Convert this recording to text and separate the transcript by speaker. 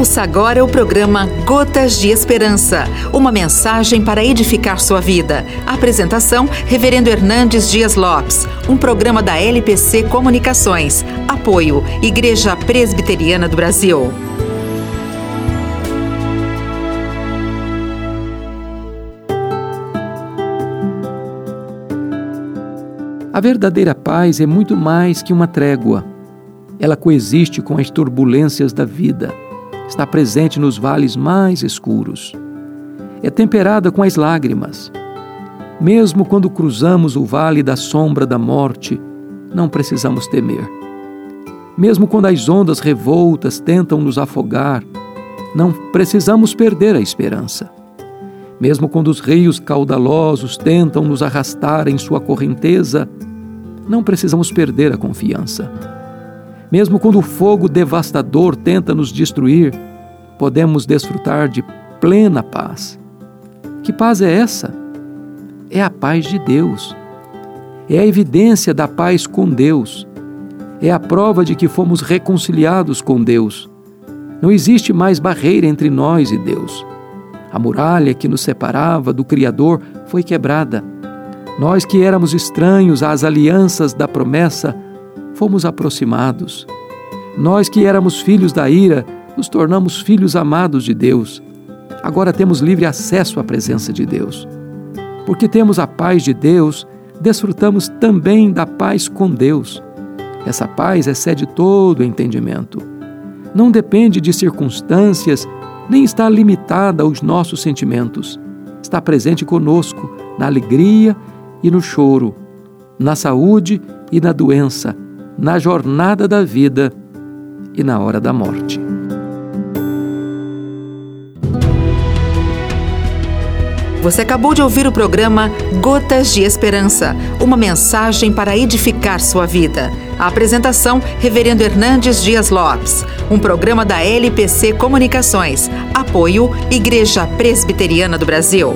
Speaker 1: Ouça agora o programa Gotas de Esperança, uma mensagem para edificar sua vida. Apresentação: Reverendo Hernandes Dias Lopes, um programa da LPC Comunicações. Apoio: Igreja Presbiteriana do Brasil.
Speaker 2: A verdadeira paz é muito mais que uma trégua. Ela coexiste com as turbulências da vida está presente nos vales mais escuros. É temperada com as lágrimas. Mesmo quando cruzamos o vale da sombra da morte, não precisamos temer. Mesmo quando as ondas revoltas tentam nos afogar, não precisamos perder a esperança. Mesmo quando os rios caudalosos tentam nos arrastar em sua correnteza, não precisamos perder a confiança. Mesmo quando o fogo devastador tenta nos destruir, podemos desfrutar de plena paz. Que paz é essa? É a paz de Deus. É a evidência da paz com Deus. É a prova de que fomos reconciliados com Deus. Não existe mais barreira entre nós e Deus. A muralha que nos separava do Criador foi quebrada. Nós que éramos estranhos às alianças da promessa, fomos aproximados. Nós que éramos filhos da ira, nos tornamos filhos amados de Deus. Agora temos livre acesso à presença de Deus. Porque temos a paz de Deus, desfrutamos também da paz com Deus. Essa paz excede todo entendimento. Não depende de circunstâncias, nem está limitada aos nossos sentimentos. Está presente conosco na alegria e no choro, na saúde e na doença, na jornada da vida e na hora da morte.
Speaker 1: Você acabou de ouvir o programa Gotas de Esperança, uma mensagem para edificar sua vida. A apresentação, Reverendo Hernandes Dias Lopes, um programa da LPC Comunicações. Apoio, Igreja Presbiteriana do Brasil.